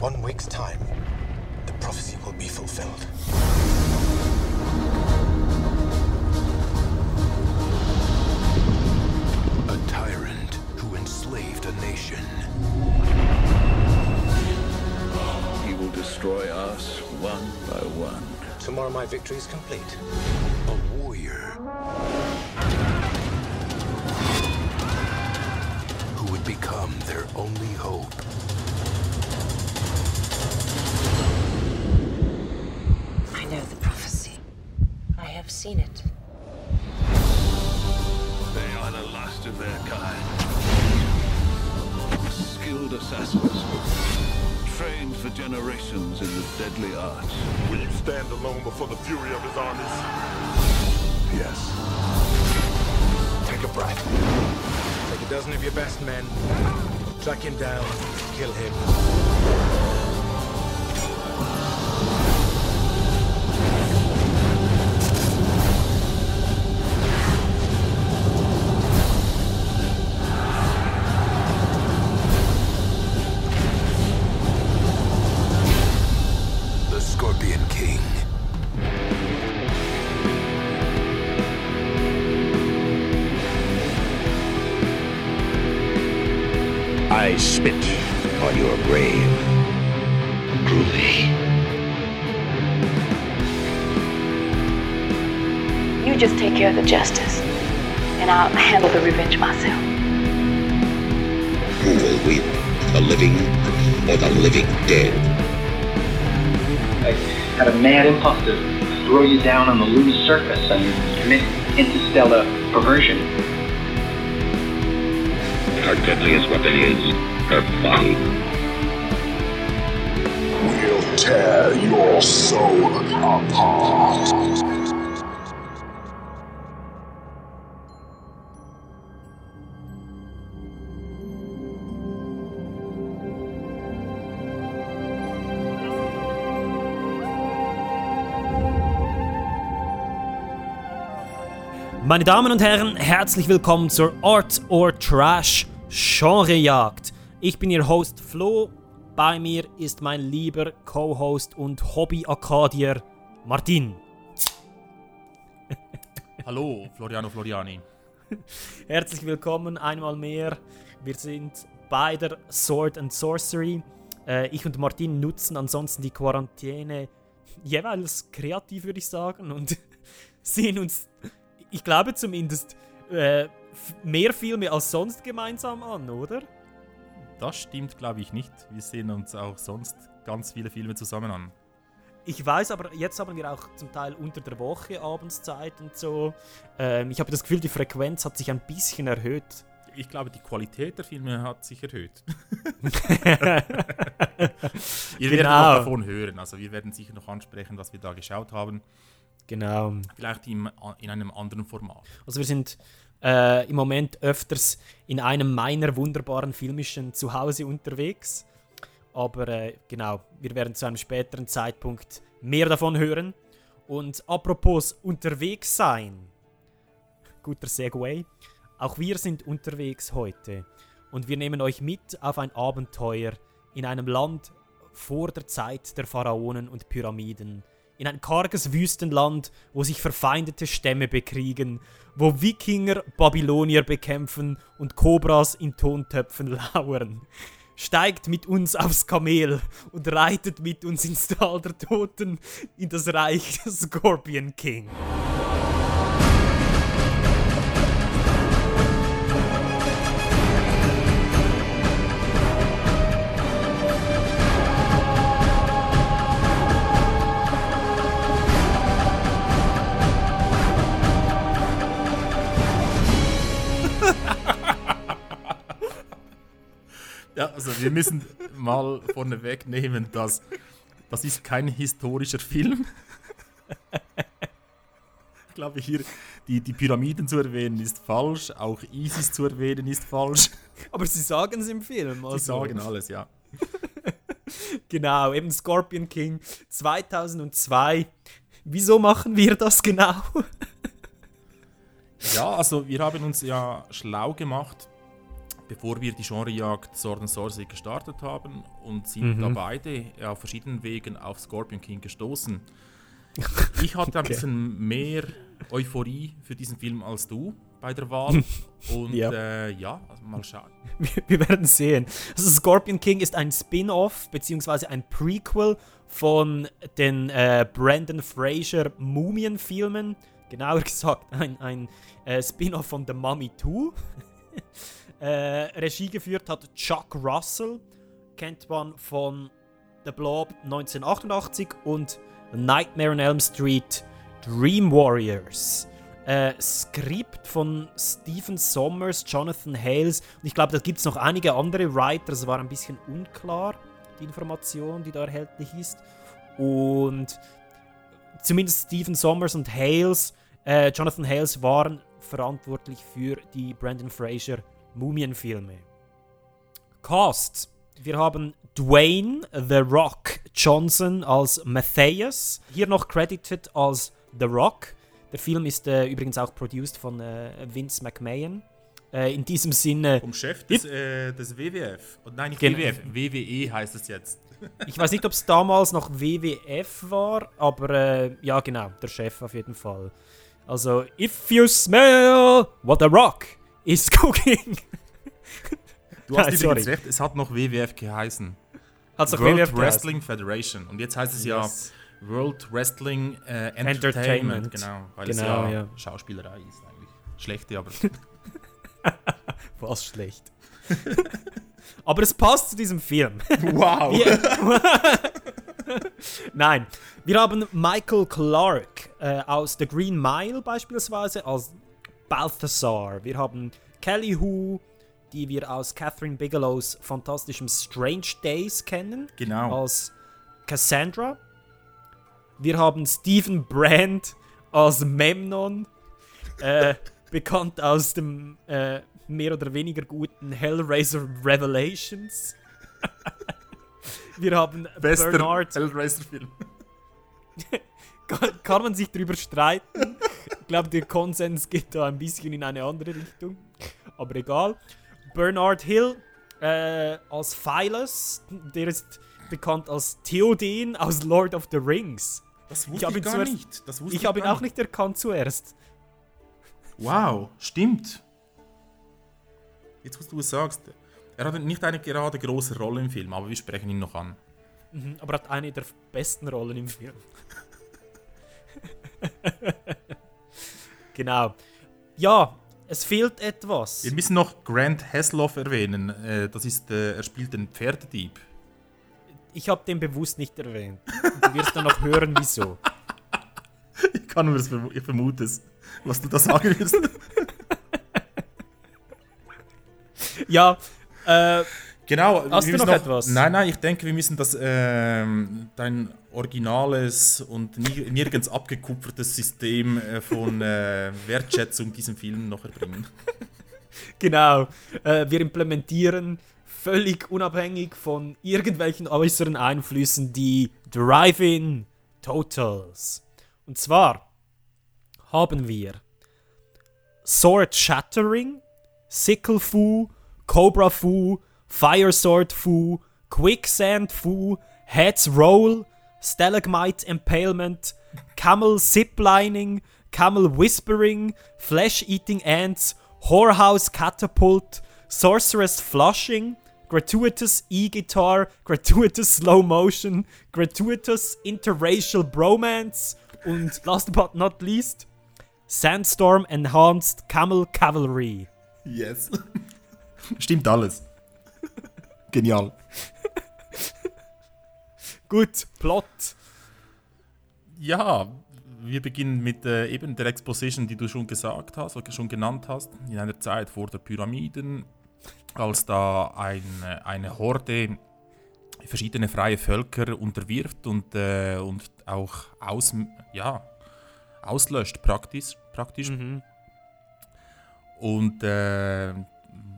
one week's time, the prophecy will be fulfilled. A tyrant who enslaved a nation. He will destroy us one by one. Tomorrow my victory is complete. A warrior. Who would become their only hope. Seen it. They are the last of their kind. Skilled assassins, trained for generations in the deadly arts. Will you stand alone before the fury of his armies? Yes. Take a breath. Take a dozen of your best men, track him down, kill him. You just take care of the justice, and I'll handle the revenge myself. Who will win? The living or the living dead? I had a mad impulse to throw you down on the lunar surface and commit interstellar perversion. Her deadliest weapon is her body. We'll tear your soul apart. Meine Damen und Herren, herzlich willkommen zur Art or Trash Genrejagd. Ich bin Ihr Host Flo. Bei mir ist mein lieber Co-Host und Hobby-Akadier Martin. Hallo, Floriano Floriani. Herzlich willkommen einmal mehr. Wir sind bei der Sword and Sorcery. Äh, ich und Martin nutzen ansonsten die Quarantäne jeweils kreativ, würde ich sagen, und sehen uns, ich glaube zumindest, äh, mehr Filme als sonst gemeinsam an, oder? Das stimmt, glaube ich, nicht. Wir sehen uns auch sonst ganz viele Filme zusammen an. Ich weiß, aber jetzt haben wir auch zum Teil unter der Woche abends Zeit und so. Ähm, ich habe das Gefühl, die Frequenz hat sich ein bisschen erhöht. Ich glaube, die Qualität der Filme hat sich erhöht. Ihr werdet Genau. noch davon hören. Also wir werden sicher noch ansprechen, was wir da geschaut haben. Genau. Vielleicht im, in einem anderen Format. Also wir sind äh, im Moment öfters in einem meiner wunderbaren filmischen Zuhause unterwegs. Aber äh, genau, wir werden zu einem späteren Zeitpunkt mehr davon hören. Und apropos unterwegs sein. Guter Segway. Auch wir sind unterwegs heute. Und wir nehmen euch mit auf ein Abenteuer in einem Land vor der Zeit der Pharaonen und Pyramiden. In ein karges Wüstenland, wo sich verfeindete Stämme bekriegen, wo Wikinger Babylonier bekämpfen und Kobras in Tontöpfen lauern. Steigt mit uns aufs Kamel und reitet mit uns ins Tal der Toten in das Reich des Scorpion King. Ja, also wir müssen mal vorneweg nehmen, dass das ist kein historischer Film. Ich glaube, hier die, die Pyramiden zu erwähnen ist falsch, auch ISIS zu erwähnen ist falsch. Aber sie sagen es im Film. Sie Also. sagen alles, ja. Genau, eben Scorpion King 2002. Wieso machen wir das genau? Ja, also wir haben uns ja schlau gemacht bevor wir die Genrejagd Sword and Sorcery gestartet haben und sind Mhm. da beide auf verschiedenen Wegen auf Scorpion King gestoßen. Ich hatte ein Okay. bisschen mehr Euphorie für diesen Film als du bei der Wahl. Und Ja. äh, ja also mal schauen. Wir, wir werden sehen. Also Scorpion King ist ein Spin-off beziehungsweise ein Prequel von den äh, Brandon Fraser Mumien-Filmen. Genauer gesagt ein, ein äh, Spin-off von The Mummy 2. äh, Regie geführt hat Chuck Russell, kennt man von The Blob 1988 und Nightmare on Elm Street Dream Warriors. Äh, Skript von Stephen Sommers, Jonathan Hales und ich glaube, da gibt es noch einige andere Writer. Es war ein bisschen unklar, die Information, die da erhältlich ist. Und zumindest Stephen Sommers und Hales, äh, Jonathan Hales waren verantwortlich für die Brandon Fraser Mumienfilme. Cast. Wir haben Dwayne The Rock Johnson als Matthias, hier noch credited als The Rock. Der Film ist äh, übrigens auch produced von äh, Vince McMahon. Äh, in diesem Sinne, Vom Chef des, äh, des WWF. Und nein, nicht Gen- WWF, WWE heißt es jetzt. ich weiß nicht, ob es damals noch WWF war, aber äh, ja, genau, der Chef auf jeden Fall. Also, if you smell what the Rock is cooking. Du hast Nein, übrigens sorry. recht, es hat noch WWF geheißen. Hat's doch World WWF geheißen? Wrestling Federation. Und jetzt heißt es Yes. ja World Wrestling äh, Entertainment. Entertainment. Genau, weil Genau, es ja, ja. Schauspielerei ist eigentlich. Schlechte, aber. Was schlecht. aber es passt zu diesem Film. wow! Nein, wir haben Michael Clark äh, aus The Green Mile beispielsweise als Balthasar. Wir haben Kelly Hu, die wir aus Catherine Bigelows fantastischem Strange Days kennen, Genau. als Cassandra. Wir haben Stephen Brand als Memnon, äh, bekannt aus dem äh, mehr oder weniger guten Hellraiser Revelations. wir haben Bester Bernard Hellraiser-Film. kann, kann man sich darüber streiten. Ich glaube, der Konsens geht da ein bisschen in eine andere Richtung. Aber egal. Bernard Hill äh, als Phylus, der ist bekannt als Theoden aus Lord of the Rings. Das Ich wusste ich, ihn gar zuerst- nicht. Ich habe ihn auch nicht erkannt zuerst. Wow, stimmt. Jetzt, was du es sagst. Er hat nicht eine gerade große Rolle im Film, aber wir sprechen ihn noch an. Mhm, aber hat eine der besten Rollen im Film. genau. Ja, es fehlt etwas. Wir müssen noch Grant Hasloff erwähnen. Äh, das ist, äh, er spielt den Pferdedieb. Ich habe den bewusst nicht erwähnt. Du wirst dann noch hören, wieso. Ich kann nur, ich vermute es, was du da sagen wirst. Ja, äh, genau. Hast du müssen noch etwas? Nein, nein, ich denke, wir müssen das ähm, dein originales und nirgends abgekupfertes System äh, von äh, Wertschätzung diesem Film noch erbringen. genau. Äh, wir implementieren völlig unabhängig von irgendwelchen äußeren Einflüssen die Drive-In Totals. Und zwar haben wir Sword Shattering, Sickle Fu, Cobra Fu, Fire Sword Fu, Quicksand Fu, Heads Roll, Stalagmite Impalement, Camel Ziplining, Camel Whispering, Flesh Eating Ants, Whorehouse Catapult, Sorceress Flushing, Gratuitous E-Guitar, Gratuitous Slow Motion, Gratuitous Interracial Bromance und last but not least, Sandstorm Enhanced Camel Cavalry. Yes. Stimmt alles. Genial. Gut, Plot. Ja, wir beginnen mit äh, eben der Exposition, die du schon gesagt hast, oder schon genannt hast, in einer Zeit vor der Pyramiden, als da ein, äh, eine Horde verschiedene freie Völker unterwirft und, äh, und auch aus, ja, auslöscht praktisch. praktisch. Und äh,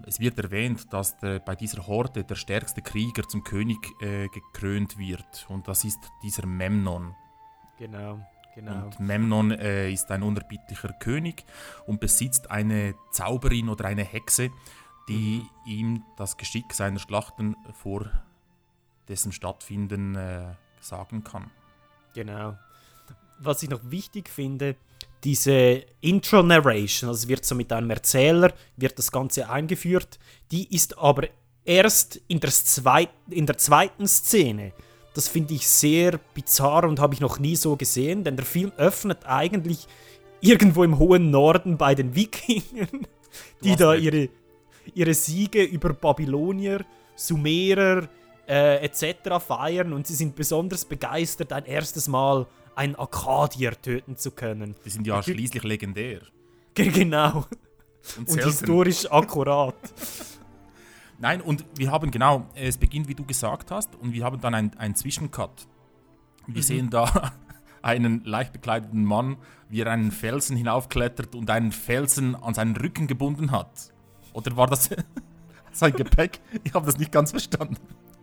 es wird erwähnt, dass der, bei dieser Horde der stärkste Krieger zum König äh, gekrönt wird. Und das ist dieser Memnon. Genau, genau. Und Memnon äh, ist ein unerbittlicher König und besitzt eine Zauberin oder eine Hexe, die ihm das Geschick seiner Schlachten vor dessen Stattfinden äh, sagen kann. Genau. Was ich noch wichtig finde, diese Intro-Narration, also wird so mit einem Erzähler, wird das Ganze eingeführt, die ist aber erst in der, zweit, in der zweiten Szene. Das finde ich sehr bizarr und habe ich noch nie so gesehen, denn der Film öffnet eigentlich irgendwo im hohen Norden bei den Wikingern, die da ihre, ihre Siege über Babylonier, Sumerer äh, etc. feiern und sie sind besonders begeistert, ein erstes Mal einen Akkadier töten zu können. Die sind ja schließlich legendär. Ge- Genau. Und, Und historisch akkurat. Nein, und wir haben genau, es beginnt, wie du gesagt hast, und wir haben dann einen, einen Zwischencut. Wir sehen da einen leicht bekleideten Mann, wie er einen Felsen hinaufklettert und einen Felsen an seinen Rücken gebunden hat. Oder war das sein Gepäck? Ich habe das nicht ganz verstanden.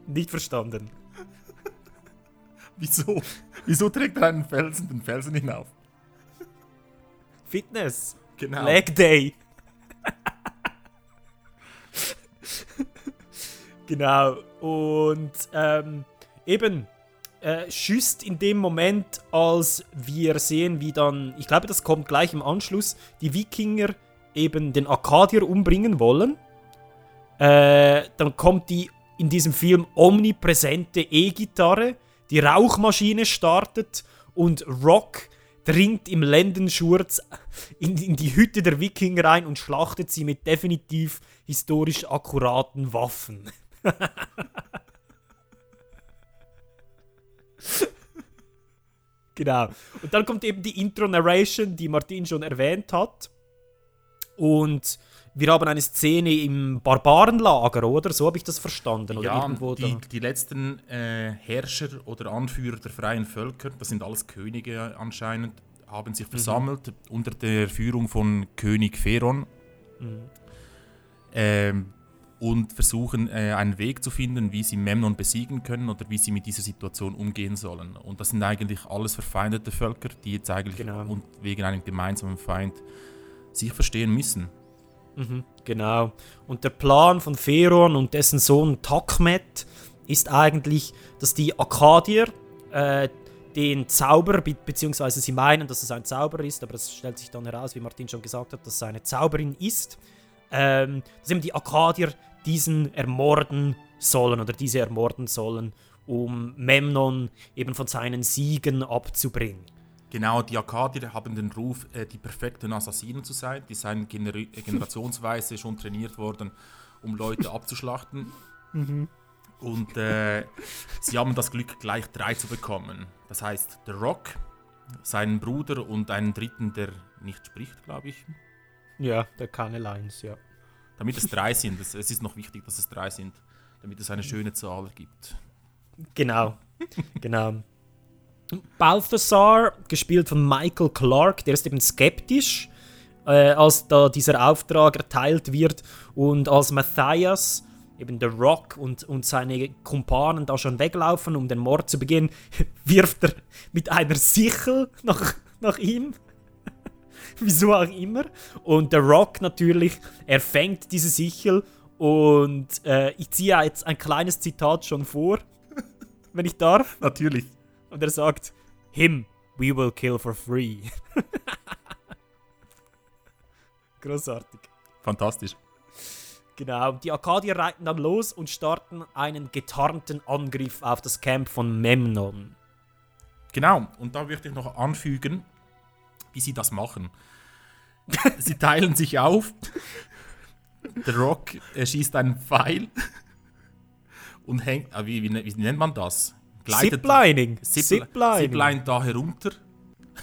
Nicht verstanden. Wieso? Wieso trägt er einen Felsen den Felsen hinauf? Fitness. Genau. Leg Day. genau. Und ähm, eben, äh, schüsst in dem Moment, als wir sehen, wie dann, ich glaube, das kommt gleich im Anschluss, die Wikinger eben den Akkadier umbringen wollen. Äh, dann kommt die in diesem Film omnipräsente E-Gitarre, die Rauchmaschine startet und Rock dringt im Lendenschurz in, in die Hütte der Wikinger ein und schlachtet sie mit definitiv historisch akkuraten Waffen. genau. Und dann kommt eben die Intro-Narration, die Martin schon erwähnt hat. Und wir haben eine Szene im Barbarenlager, oder? So habe ich das verstanden. Oder Ja, irgendwo die, die letzten äh, Herrscher oder Anführer der freien Völker, das sind alles Könige anscheinend, haben sich versammelt unter der Führung von König Feron ähm, und versuchen äh, einen Weg zu finden, wie sie Memnon besiegen können oder wie sie mit dieser Situation umgehen sollen. Und das sind eigentlich alles verfeindete Völker, die jetzt eigentlich Genau. und wegen einem gemeinsamen Feind sich verstehen müssen. Genau. Und der Plan von Feron und dessen Sohn Takmet ist eigentlich, dass die Akkadier äh, den Zauber, be beziehungsweise sie meinen, dass es ein Zauberer ist, aber es stellt sich dann heraus, wie Martin schon gesagt hat, dass es eine Zauberin ist, ähm, dass eben die Akkadier diesen ermorden sollen oder diese ermorden sollen, um Memnon eben von seinen Siegen abzubringen. Genau, die Akkadier haben den Ruf, äh, die perfekten Assassinen zu sein. Die seien gener äh, generationsweise schon trainiert worden, um Leute abzuschlachten. Und äh, sie haben das Glück, gleich drei zu bekommen. Das heißt, der Rock, seinen Bruder und einen dritten, der nicht spricht, glaube ich. Ja, der keine Lines, ja. Damit es drei sind. Es, es ist noch wichtig, dass es drei sind, damit es eine schöne Zahl gibt. Genau, genau. Balthasar, gespielt von Michael Clark, der ist eben skeptisch, äh, als da dieser Auftrag erteilt wird und als Matthias, eben der Rock und, und seine Kumpanen da schon weglaufen, um den Mord zu begehen, wirft er mit einer Sichel nach, nach ihm. Wieso auch immer. Und der Rock natürlich, er fängt diese Sichel und äh, ich ziehe jetzt ein kleines Zitat schon vor, wenn ich darf. Natürlich. Und er sagt, him we will kill for free. Großartig. Fantastisch. Genau, die Akkadier reiten dann los und starten einen getarnten Angriff auf das Camp von Memnon. Genau, und da möchte ich noch anfügen, wie sie das machen. sie teilen sich auf. Der Rock schießt einen Pfeil und hängt. ah, Wie, wie, wie nennt man das? Ziplining. Zip, Ziplining. Zipline da herunter.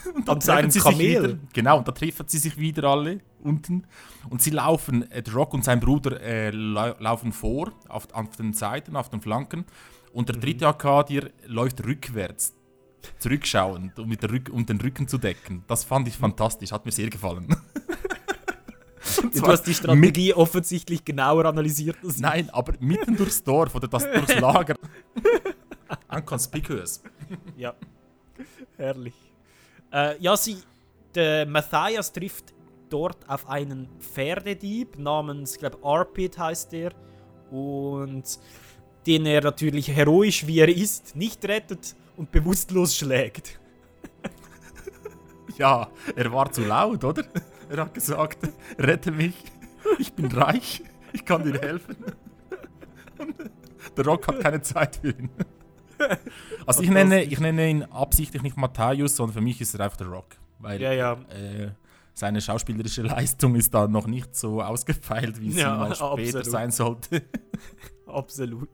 Und An seinem treffen sie sich Kamel. Wieder, genau, und da treffen sie sich wieder alle unten. Und sie laufen, äh, Rock und sein Bruder äh, lau laufen vor, auf, auf den Seiten, auf den Flanken. Und Mhm. der dritte Arkadier läuft rückwärts, zurückschauend, um, mit der Rück um den Rücken zu decken. Das fand ich fantastisch, hat mir sehr gefallen. Und Du hast die Strategie offensichtlich genauer analysiert. Nein, aber mitten durchs Dorf oder das, durchs Lager. Unconspicuous. Ja. Herrlich. Äh, ja, sie, der Matthias trifft dort auf einen Pferdedieb namens, ich glaube, Arpid heißt der, und den er natürlich heroisch wie er ist, nicht rettet und bewusstlos schlägt. Ja, er war zu laut, oder? Er hat gesagt, rette mich, ich bin reich, ich kann dir helfen. Und der Rock hat keine Zeit für ihn. Also ich nenne, ich nenne ihn absichtlich nicht Matthäus, sondern für mich ist er einfach der Rock. Weil Ja, ja. Äh, seine schauspielerische Leistung ist da noch nicht so ausgefeilt, wie sie Ja, mal später absolut. sein sollte. Absolut.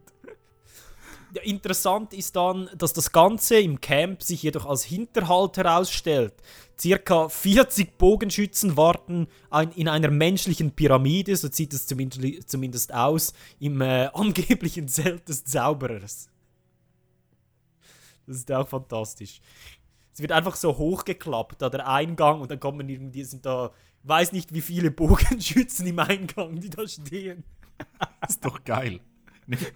Ja, interessant ist dann, dass das Ganze im Camp sich jedoch als Hinterhalt herausstellt. Circa 40 Bogenschützen warten ein, in einer menschlichen Pyramide, so sieht es zumindest, zumindest aus, im äh, angeblichen Zelt des Zauberers. Das ist auch fantastisch. Es wird einfach so hochgeklappt, da der Eingang, und dann kommen irgendwie, sind da, weiß nicht wie viele Bogenschützen im Eingang, die da stehen. ist doch geil. Nicht?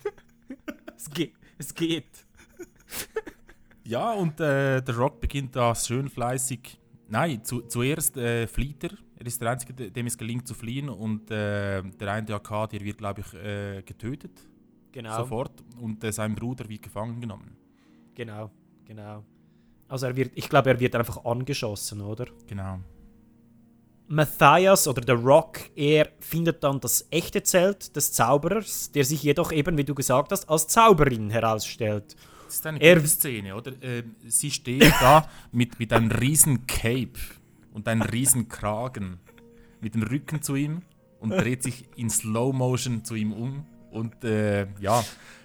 Es geht. Es geht. Ja, und äh, der Rock beginnt da schön fleißig. Nein, zu, zuerst äh, flieht er. Er ist der Einzige, de- dem es gelingt zu fliehen. Und äh, der eine Arkadier wird, glaube ich, äh, getötet. Genau. Sofort. Und äh, sein Bruder wird gefangen genommen. Genau, genau. Also er wird, ich glaube, er wird einfach angeschossen, oder? Genau. Matthias oder der Rock, er findet dann das echte Zelt des Zauberers, der sich jedoch eben, wie du gesagt hast, als Zauberin herausstellt. Das ist eine Er- gute Szene, oder? Äh, sie steht da mit, mit einem riesen Cape und einem riesen Kragen mit dem Rücken zu ihm und dreht sich in Slow Motion zu ihm um. Und äh, ja,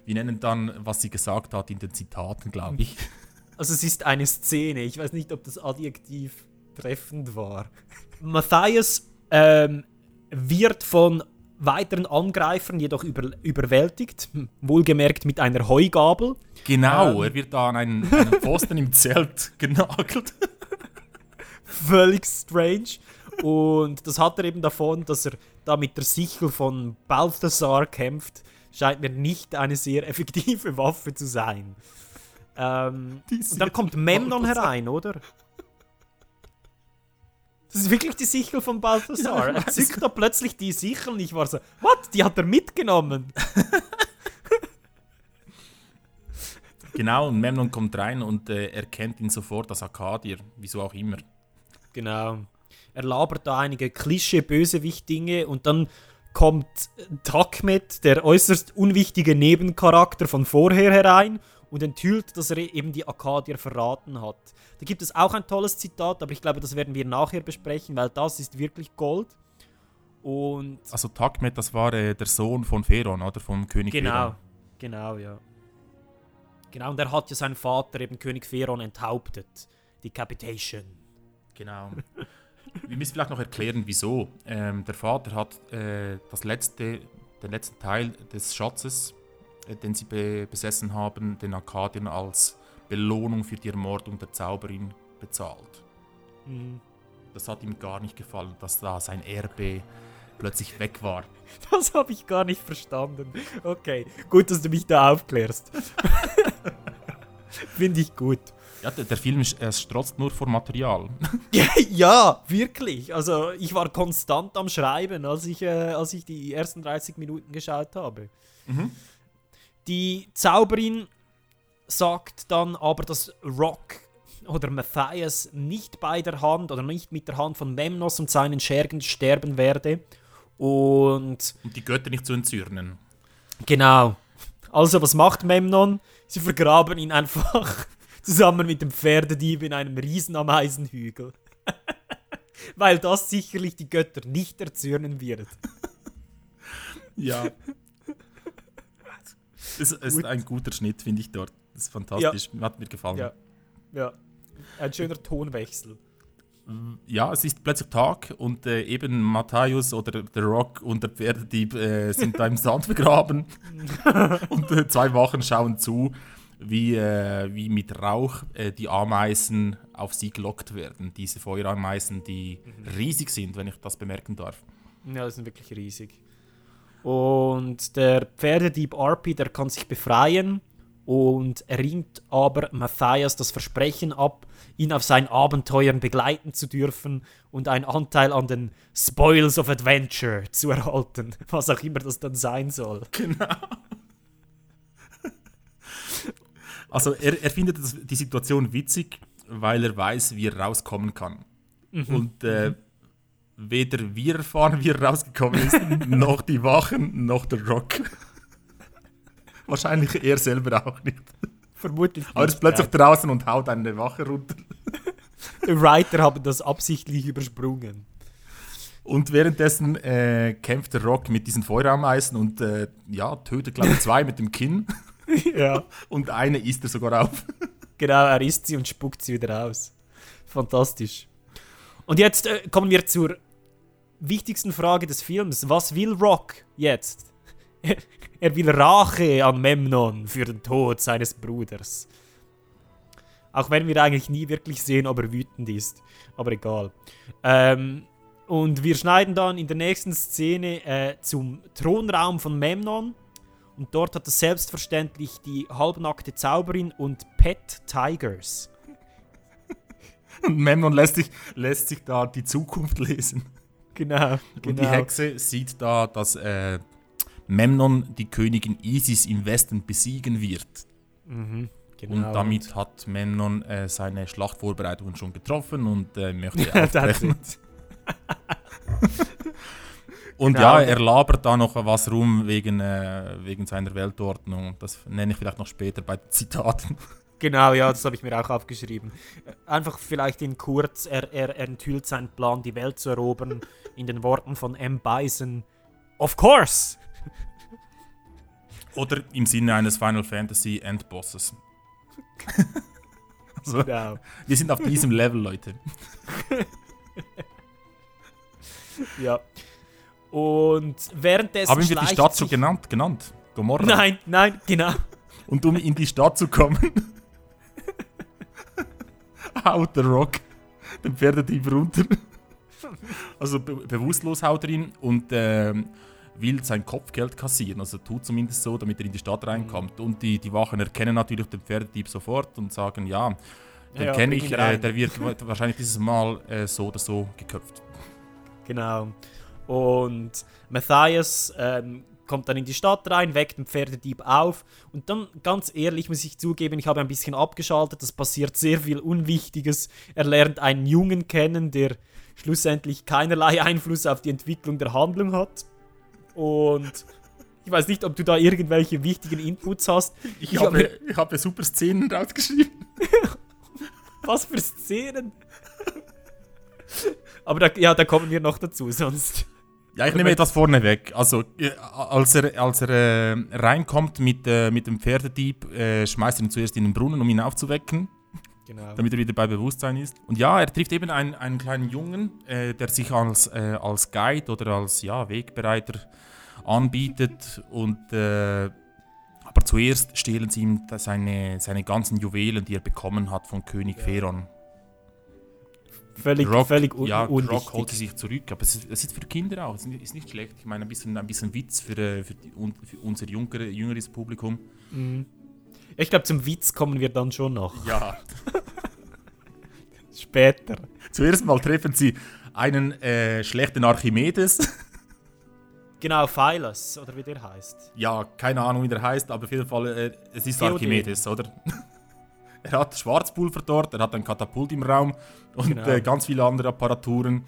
wir nennen dann, was sie gesagt hat in den Zitaten, glaube ich. Also es ist eine Szene, ich weiß nicht, ob das Adjektiv treffend war. Matthias ähm, wird von weiteren Angreifern jedoch über, überwältigt, wohlgemerkt mit einer Heugabel. Genau, Ähm. er wird da an einen, einen Pfosten im Zelt genagelt. völlig strange. Und das hat er eben davon, dass er da mit der Sichel von Balthasar kämpft. Scheint mir nicht eine sehr effektive Waffe zu sein. Ähm, und dann kommt Memnon herein, oder? Das ist wirklich die Sichel von Balthasar. Ja, er zückt da plötzlich die Sichel und ich war so, was? Die hat er mitgenommen. Genau, und Memnon kommt rein und äh, erkennt ihn sofort als Arkadier, wieso auch immer. Genau. Er labert da einige Klischee-Bösewicht-Dinge und dann kommt Takmet, der äußerst unwichtige Nebencharakter von vorher herein und enthüllt, dass er eben die Arkadier verraten hat. Da gibt es auch ein tolles Zitat, aber ich glaube, das werden wir nachher besprechen, weil das ist wirklich Gold. Und Also Takmet, das war äh, der Sohn von Feron, oder? Vom König genau, Feron. genau, ja. Genau, und er hat ja seinen Vater, eben König Feron, enthauptet. Decapitation. Genau. Wir müssen vielleicht noch erklären, wieso. Ähm, der Vater hat äh, das letzte, den letzten Teil des Schatzes, äh, den sie be besessen haben, den Arkadiern als Belohnung für die Ermordung der Zauberin bezahlt. Mhm. Das hat ihm gar nicht gefallen, dass da sein Erbe plötzlich weg war. Das habe ich gar nicht verstanden. Okay, gut, dass du mich da aufklärst. Finde ich gut. Ja, der, der Film ist, er strotzt nur vor Material. Ja, ja, wirklich. Also ich war konstant am Schreiben, als ich, äh, als ich die ersten 30 Minuten geschaut habe. Die Zauberin sagt dann aber, dass Rock oder Matthias nicht bei der Hand oder nicht mit der Hand von Memnos und seinen Schergen sterben werde. Und um die Götter nicht zu entzürnen. Genau. Also, was macht Memnon? Sie vergraben ihn einfach zusammen mit dem Pferdedieb in einem riesen Ameisenhügel. Weil das sicherlich die Götter nicht erzürnen wird. Ja. es, ist ein guter Schnitt, finde ich dort. Das ist fantastisch. Hat mir gefallen. Ja. Ja. Ein schöner Tonwechsel. Ja, es ist plötzlich Tag und äh, eben Matthäus oder der Rock und der Pferdedieb äh, sind da im Sand begraben. und äh, zwei Wachen schauen zu, wie, äh, wie mit Rauch äh, die Ameisen auf sie gelockt werden. Diese Feuerameisen, die riesig sind, wenn ich das bemerken darf. Ja, das sind wirklich riesig. Und der Pferdedieb Arpi, der kann sich befreien und ringt aber Matthias das Versprechen ab, ihn auf seinen Abenteuern begleiten zu dürfen und einen Anteil an den Spoils of Adventure zu erhalten, was auch immer das dann sein soll. Genau. Also er, er findet das, die Situation witzig, weil er weiß, wie er rauskommen kann. Und äh, weder wir erfahren, wie er rausgekommen ist, noch die Wachen, noch der Rock. Wahrscheinlich er selber auch nicht. Vermutlich. Aber er ist plötzlich draußen und haut eine Wache runter. Die Writer haben das absichtlich übersprungen. Und währenddessen äh, kämpft der Rock mit diesen Feuerameisen und äh, ja, tötet, glaube ich, zwei mit dem Kinn. ja. Und eine isst er sogar auf. Genau, er isst sie und spuckt sie wieder aus. Fantastisch. Und jetzt äh, kommen wir zur wichtigsten Frage des Films. Was will Rock jetzt? Er will Rache an Memnon für den Tod seines Bruders. Auch wenn wir eigentlich nie wirklich sehen, ob er wütend ist. Aber egal. Ähm, und wir schneiden dann in der nächsten Szene äh, zum Thronraum von Memnon. Und dort hat er selbstverständlich die halbnackte Zauberin und Pet Tigers. Und Memnon lässt sich, lässt sich da die Zukunft lesen. Genau, Und genau. die Hexe sieht da, dass äh, Memnon die Königin Isis im Westen besiegen wird. genau. Und damit hat Memnon äh, seine Schlachtvorbereitungen schon getroffen und äh, möchte aufbrechen. Und Genau. ja, er labert da noch was rum wegen, äh, wegen seiner Weltordnung. Das nenne ich vielleicht noch später bei Zitaten. Genau, ja, das habe ich mir auch aufgeschrieben. Einfach vielleicht in kurz, er, er, er enthüllt seinen Plan, die Welt zu erobern, in den Worten von M. Bison. Of course! Oder im Sinne eines Final Fantasy Endbosses. also, Genau. wir sind auf diesem Level, Leute. Ja. Und währenddessen. Haben wir die Stadt schon sich- genannt? genannt? Gomorra. Nein, nein, genau. Und um in die Stadt zu kommen, haut der Rock den Pferdedieb runter. Also be bewusstlos haut er ihn und ähm, will sein Kopfgeld kassieren. Also tut zumindest so, damit er in die Stadt reinkommt. Und die, die Wachen erkennen natürlich den Pferdedieb sofort und sagen, ja, den Ja, kenne ich, äh, der wird wa- wahrscheinlich dieses Mal äh, so oder so geköpft. Genau. Und Matthias ähm, kommt dann in die Stadt rein, weckt den Pferdedieb auf. Und dann, ganz ehrlich, muss ich zugeben, ich habe ein bisschen abgeschaltet. Es passiert sehr viel Unwichtiges. Er lernt einen Jungen kennen, der schlussendlich keinerlei Einfluss auf die Entwicklung der Handlung hat. Und ich weiß nicht, ob du da irgendwelche wichtigen Inputs hast. Ich, Ich habe, habe- ich habe super Szenen rausgeschrieben. Was für Szenen? Aber da, ja, da kommen wir noch dazu, sonst. Ja, ich nehme etwas vorne weg. Also, äh, als er, als er äh, reinkommt mit, äh, mit dem Pferdedieb, äh, schmeißt er ihn zuerst in den Brunnen, um ihn aufzuwecken, Genau. damit er wieder bei Bewusstsein ist. Und ja, er trifft eben einen, einen kleinen Jungen, äh, der sich als, äh, als Guide oder als ja, Wegbereiter anbietet. Und, äh, aber zuerst stehlen sie ihm seine, seine ganzen Juwelen, die er bekommen hat von König Feron. Völlig, Rock, völlig un ja, unwichtig. Rock holt sie sich zurück, aber es ist, es ist für Kinder auch, es ist nicht- schlecht. Ich meine, ein bisschen, ein bisschen Witz für, äh, für, die, für unser jüngere, jüngeres Publikum. Ich glaube, zum Witz kommen wir dann schon noch. Ja. Später. Zuerst mal treffen sie einen äh, schlechten Archimedes. Genau, Phylus, oder wie der heißt. ja, keine Ahnung, wie der heißt, aber auf jeden Fall, äh, es ist Theoden. Archimedes, oder? er hat Schwarzpulver dort, er hat ein Katapult im Raum und Genau. äh, ganz viele andere Apparaturen,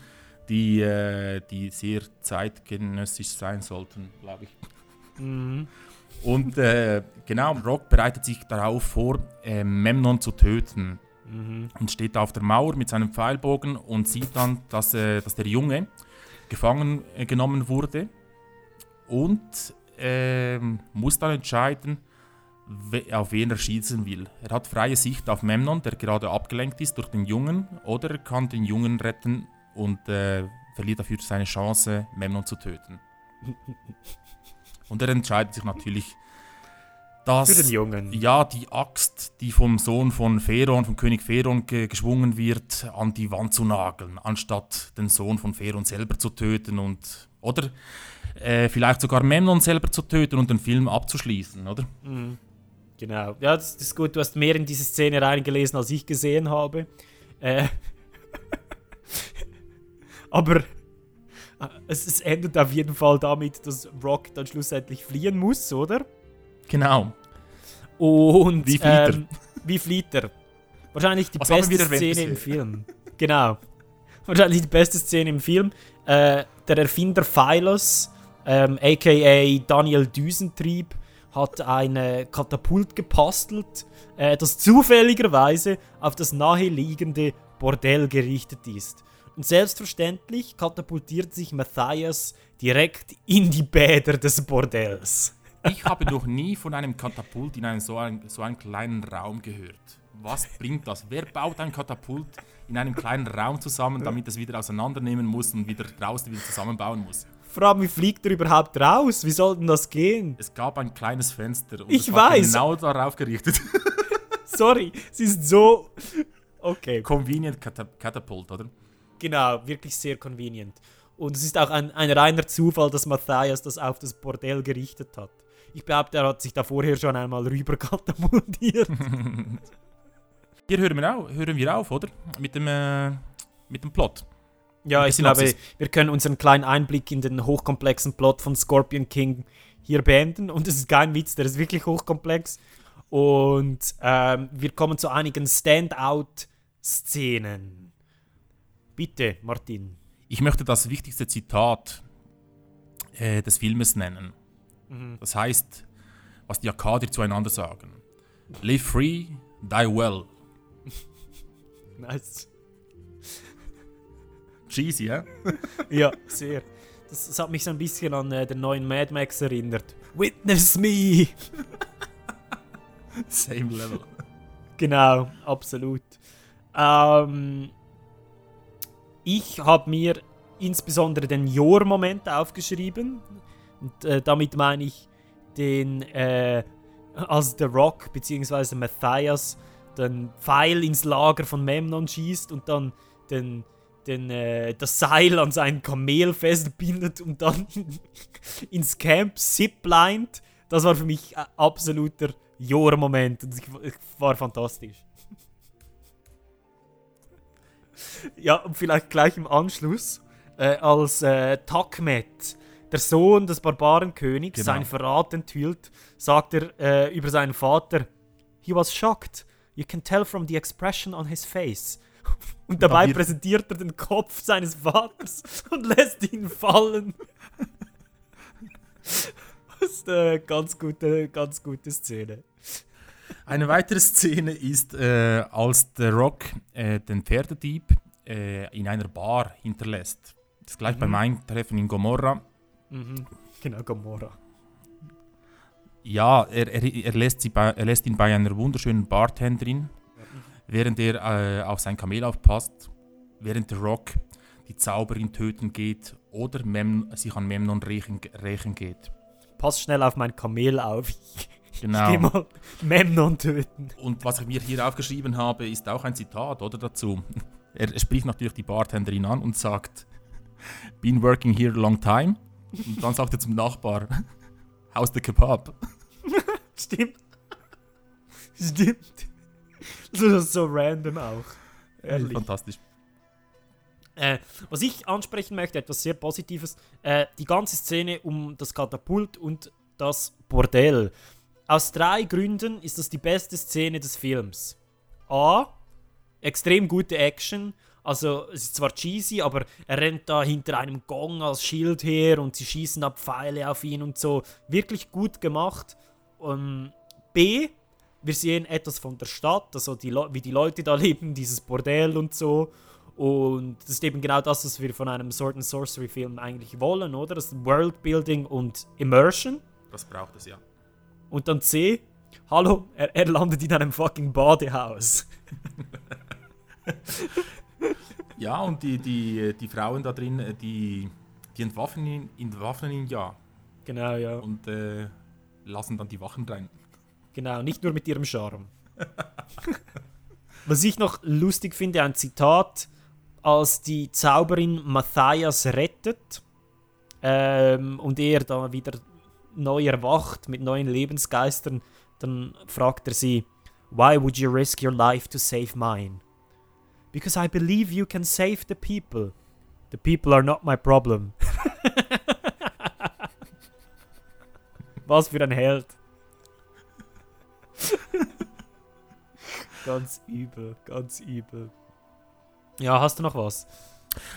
die, äh, die sehr zeitgenössisch sein sollten, glaube ich. Mhm. Und äh, genau, Rock bereitet sich darauf vor, äh, Memnon zu töten. Mhm. Und steht auf der Mauer mit seinem Pfeilbogen und sieht dann, dass, äh, dass der Junge gefangen genommen wurde. Und ähm, muss dann entscheiden, auf wen er schießen will. Er hat freie Sicht auf Memnon, der gerade abgelenkt ist durch den Jungen, oder er kann den Jungen retten und äh, verliert dafür seine Chance, Memnon zu töten. Und er entscheidet sich natürlich, dass Für den Jungen. ja, die Axt, die vom Sohn von Feron, vom König Feron ge geschwungen wird, an die Wand zu nageln, anstatt den Sohn von Feron selber zu töten und oder äh, vielleicht sogar Memnon selber zu töten und den Film abzuschließen, oder? Genau. Ja, das, das ist gut. Du hast mehr in diese Szene reingelesen, als ich gesehen habe. Äh, aber äh, es, es endet auf jeden Fall damit, dass Rock dann schlussendlich fliehen muss, oder? Genau. Und Wie flieht er? ähm, wie flieht er? Wahrscheinlich die Was beste Szene im? Film. Genau. Wahrscheinlich die beste Szene im Film. Äh, der Erfinder Phylos, ähm, aka Daniel Düsentrieb, hat ein Katapult gepastelt, äh, das zufälligerweise auf das naheliegende Bordell gerichtet ist. Und selbstverständlich katapultiert sich Matthias direkt in die Bäder des Bordells. Ich habe noch nie von einem Katapult in einem so, einen, so einen kleinen Raum gehört. Was bringt das? Wer baut ein Katapult in einem kleinen Raum zusammen, damit es wieder auseinandernehmen muss und wieder draußen wieder zusammenbauen muss? Vor allem, wie fliegt er überhaupt raus? Wie soll denn das gehen? Es gab ein kleines Fenster und Ich es war weiß. genau darauf gerichtet. Sorry, es ist so. Okay. Convenient Kata Catapult, oder? Genau, wirklich sehr convenient. Und es ist auch ein, ein reiner Zufall, dass Matthias das auf das Bordell gerichtet hat. Ich behaupte, er hat sich da vorher schon einmal rüber katapultiert. Hier hören wir, auf, hören wir auf, oder? Mit dem, äh, mit dem Plot. Ja, ich glaube, wir können unseren kleinen Einblick in den hochkomplexen Plot von Scorpion King hier beenden. Und es ist kein Witz, der ist wirklich hochkomplex. Und ähm, wir kommen zu einigen Standout-Szenen. Bitte, Martin. Ich möchte das wichtigste Zitat äh, des Filmes nennen. Das heißt, was die Akkadier zueinander sagen. Live free, die well. Nice. Cheesy, hä? Ja, sehr. Das, das hat mich so ein bisschen an äh, den neuen Mad Max erinnert. Witness me! Same level. Genau, absolut. Ähm, ich habe mir insbesondere den Jor-Moment aufgeschrieben. Und äh, damit meine ich den, äh, als The Rock bzw. Matthias den Pfeil ins Lager von Memnon schießt und dann den, den, äh, das Seil an sein Kamel festbindet und dann ins Camp ziplined. Das war für mich ein absoluter Jor-Moment ich war fantastisch. ja, und vielleicht gleich im Anschluss, äh, als äh, Takmet, der Sohn des Barbarenkönigs, Genau. sein Verrat enthüllt, sagt er äh, über seinen Vater, He was shocked. You can tell from the expression on his face. Und dabei wird- präsentiert er den Kopf seines Vaters und lässt ihn fallen. Das ist eine ganz gute, ganz gute Szene. Eine weitere Szene ist, äh, als der Rock äh, den Pferdedieb äh, in einer Bar hinterlässt. Das ist gleich beim Eintreffen in Gomorra. Mhm. Genau, Gomorra. Ja, er, er, er, lässt bei, er lässt ihn bei einer wunderschönen Bartenderin, während er äh, auf sein Kamel aufpasst, während der Rock die Zauberin töten geht oder Mem sich an Memnon rächen, rächen geht. Pass schnell auf mein Kamel auf. Genau. mal Memnon töten. Und was ich mir hier aufgeschrieben habe, ist auch ein Zitat, oder dazu. Er spricht natürlich die Bartenderin an und sagt, been working here a long time. Und dann sagt er zum Nachbar, how's the kebab? Stimmt. Stimmt. Das ist so random auch. Ehrlich. Fantastisch. Äh, was ich ansprechen möchte, etwas sehr Positives, äh, die ganze Szene um das Katapult und das Bordell. Aus drei Gründen ist das die beste Szene des Films. A. Extrem gute Action. Also, es ist zwar cheesy, aber er rennt da hinter einem Gong als Schild her und sie schießen ab Pfeile auf ihn und so. Wirklich gut gemacht. Ähm, B. Wir sehen etwas von der Stadt, also die Le wie die Leute da leben, dieses Bordell und so. Und das ist eben genau das, was wir von einem Sword and Sorcery Film eigentlich wollen, oder? Das Worldbuilding und Immersion. Das braucht es ja. Und dann C, hallo, er, er landet in einem fucking Badehaus. Ja, und die, die, die Frauen da drin, äh, die, die entwaffnen, ihn, entwaffnen ihn ja Genau, ja. und äh, lassen dann die Wachen rein. Genau, nicht nur mit ihrem Charme. Was ich noch lustig finde, ein Zitat, als die Zauberin Matthias rettet ähm, und er da wieder neu erwacht mit neuen Lebensgeistern, dann fragt er sie, Why would you risk your life to save mine? Because I believe you can save the people. The people are not my problem. Was für ein Held. ganz übel, ganz übel. Ja, hast du noch was?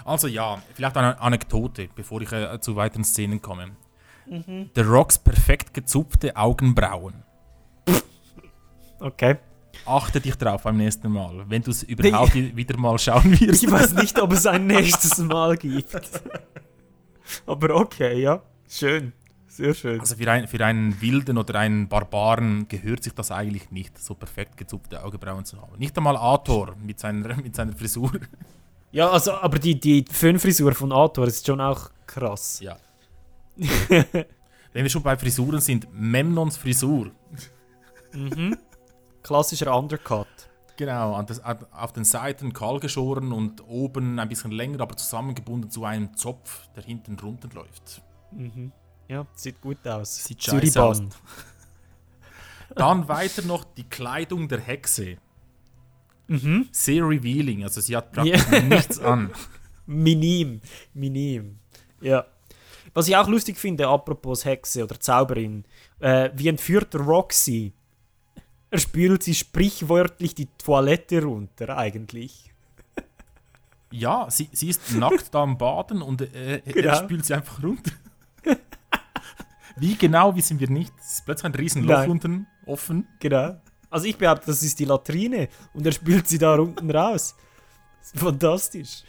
Also ja, vielleicht eine Anekdote, bevor ich äh, zu weiteren Szenen komme. The Rocks perfekt gezupfte Augenbrauen. Okay. Achte dich drauf beim nächsten Mal, wenn du es überhaupt wi- wieder mal schauen wirst. Ich weiß nicht, ob es ein nächstes Mal gibt. Aber okay, ja. Schön. Sehr schön. Also für, ein, für einen Wilden oder einen Barbaren gehört sich das eigentlich nicht, so perfekt gezupfte Augenbrauen zu haben. Nicht einmal Ator mit seiner, mit seiner Frisur. Ja, also, aber die, die Föhnfrisur von Arthur ist schon auch krass. Ja. Wenn wir schon bei Frisuren sind, Memnons Frisur. Klassischer Undercut. Genau, an das, auf den Seiten kahl geschoren und oben ein bisschen länger, aber zusammengebunden zu einem Zopf, der hinten runterläuft. Ja, sieht gut aus. Sieht scheiße aus. Dann weiter noch die Kleidung der Hexe. Sehr revealing, also sie hat praktisch nichts an. Minim. Minim. Ja. Was ich auch lustig finde, apropos Hexe oder Zauberin, äh, wie entführt Roxy? Er spült sie sprichwörtlich die Toilette runter, eigentlich. Ja, sie, sie ist nackt da am Baden und äh, Genau. er spült sie einfach runter. Wie genau wissen wir nicht. Es ist plötzlich ein riesen Loch Nein. unten offen. Genau. Also ich behaupte, das ist die Latrine und er spült sie da unten raus. Fantastisch.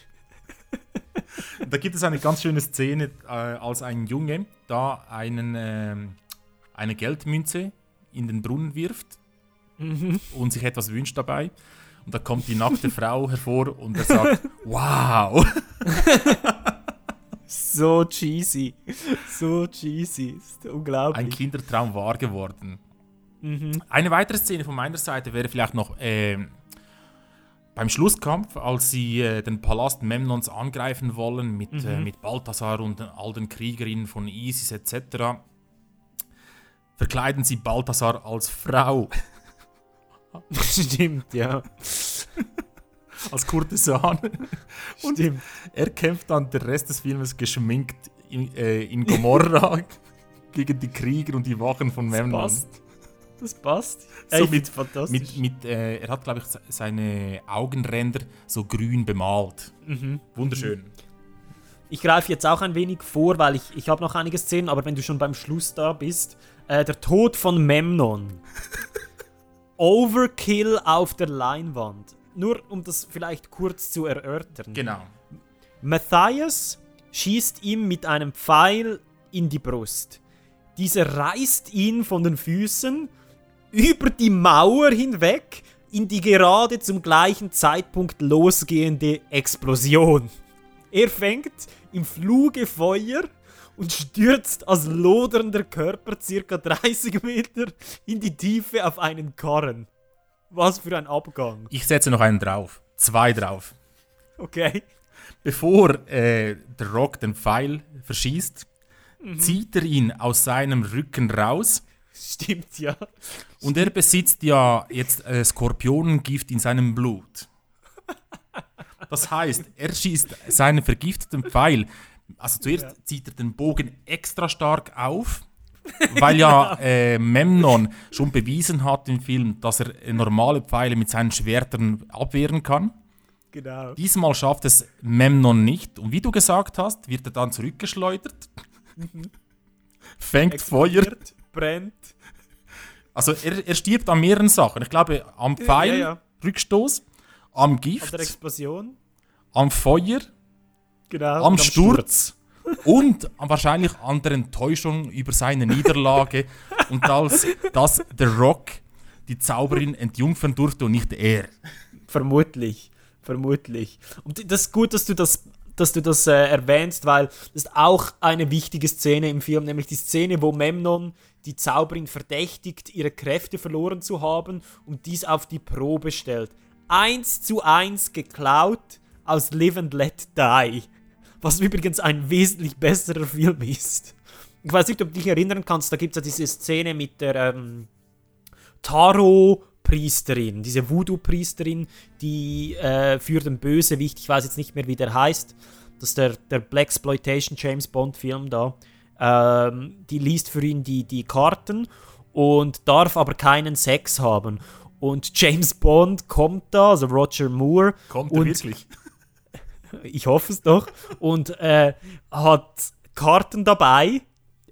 Da gibt es eine ganz schöne Szene, äh, als ein Junge da einen, ähm, eine Geldmünze in den Brunnen wirft und sich etwas wünscht dabei. Und da kommt die nackte Frau hervor und er sagt, wow. So cheesy. So cheesy. Ist unglaublich. Ein Kindertraum wahr geworden. Eine weitere Szene von meiner Seite wäre vielleicht noch ähm, beim Schlusskampf, als sie äh, den Palast Memnons angreifen wollen mit, äh, mit Balthasar und all den Kriegerinnen von Isis etc. Verkleiden sie Balthasar als Frau, Stimmt, ja. als Kurtisan. Stimmt. Er kämpft dann den Rest des Filmes geschminkt in, äh, in Gomorra gegen die Krieger und die Wachen von Memnon. passt. Das passt. So Ey, mit- mit, fantastisch. Mit, mit, äh, er hat, glaube ich, se- seine Augenränder so grün bemalt. Wunderschön. Ich greife jetzt auch ein wenig vor, weil ich, ich habe noch einige Szenen, aber wenn du schon beim Schluss da bist, äh, der Tod von Memnon. Overkill auf der Leinwand. Nur um das vielleicht kurz zu erörtern. Genau. Matthias schießt ihm mit einem Pfeil in die Brust. Dieser reißt ihn von den Füßen über die Mauer hinweg in die gerade zum gleichen Zeitpunkt losgehende Explosion. Er fängt im Fluge Feuer und stürzt als lodernder Körper circa 30 Meter in die Tiefe auf einen Karren. Was für ein Abgang. Ich setze noch einen drauf. Zwei drauf. Okay. Bevor äh, der Rock den Pfeil verschießt, zieht er ihn aus seinem Rücken raus. Stimmt, ja. Und er besitzt ja jetzt äh, Skorpionengift in seinem Blut. Das heißt, er schießt seinen vergifteten Pfeil. Also zuerst zieht er den Bogen extra stark auf, weil ja äh, Memnon schon bewiesen hat im Film, dass er normale Pfeile mit seinen Schwertern abwehren kann. Genau. Diesmal schafft es Memnon nicht. Und wie du gesagt hast, wird er dann zurückgeschleudert, fängt Feuer. Brennt. Also er, er stirbt an mehreren Sachen. Ich glaube, am Pfeil, ja, ja. Rückstoß, am An Gift, der Explosion. am Feuer, Genau. am und Sturz und wahrscheinlich an der Enttäuschung über seine Niederlage und als dass der Rock die Zauberin entjungfern durfte und nicht er. Vermutlich. Vermutlich. Und das ist gut, dass du das, dass du das äh, erwähnst, weil das ist auch eine wichtige Szene im Film, nämlich die Szene, wo Memnon die Zauberin verdächtigt, ihre Kräfte verloren zu haben und dies auf die Probe stellt. Eins zu eins geklaut aus Live and Let Die. Was übrigens ein wesentlich besserer Film ist. ich weiß nicht, ob du dich erinnern kannst, da gibt es ja diese Szene mit der ähm, Tarot-Priesterin, diese Voodoo-Priesterin, die äh, für den Bösewicht, ich weiß jetzt nicht mehr, wie der heißt, das ist der, der Blaxploitation James Bond-Film da, ähm, die liest für ihn die, die Karten und darf aber keinen Sex haben. Und James Bond kommt da, also Roger Moore. Kommt und, er wirklich? Ich hoffe es doch. Und äh, hat Karten dabei,